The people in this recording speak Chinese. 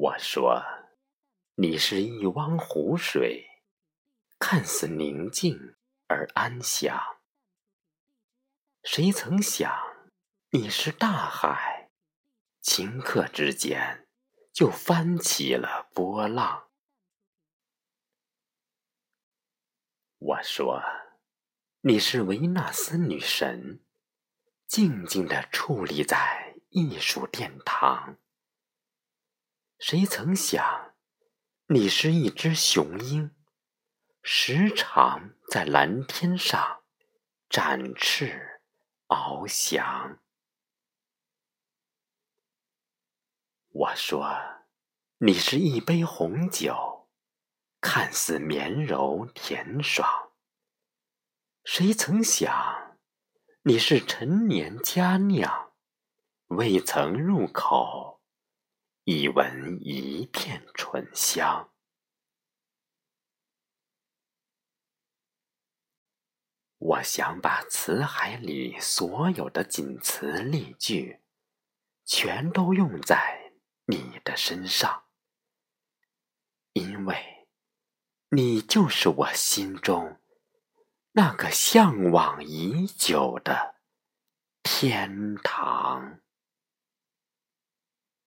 我说：“你是一汪湖水，看似宁静而安详。谁曾想你是大海，顷刻之间就翻起了波浪。”我说：“你是维纳斯女神，静静地矗立在艺术殿堂。”谁曾想，你是一只雄鹰，时常在蓝天上展翅翱翔。我说，你是一杯红酒，看似绵柔甜爽。谁曾想，你是陈年佳酿，未曾入口。一闻一片醇香，我想把词海里所有的锦词丽句，全都用在你的身上，因为你就是我心中那个向往已久的天堂。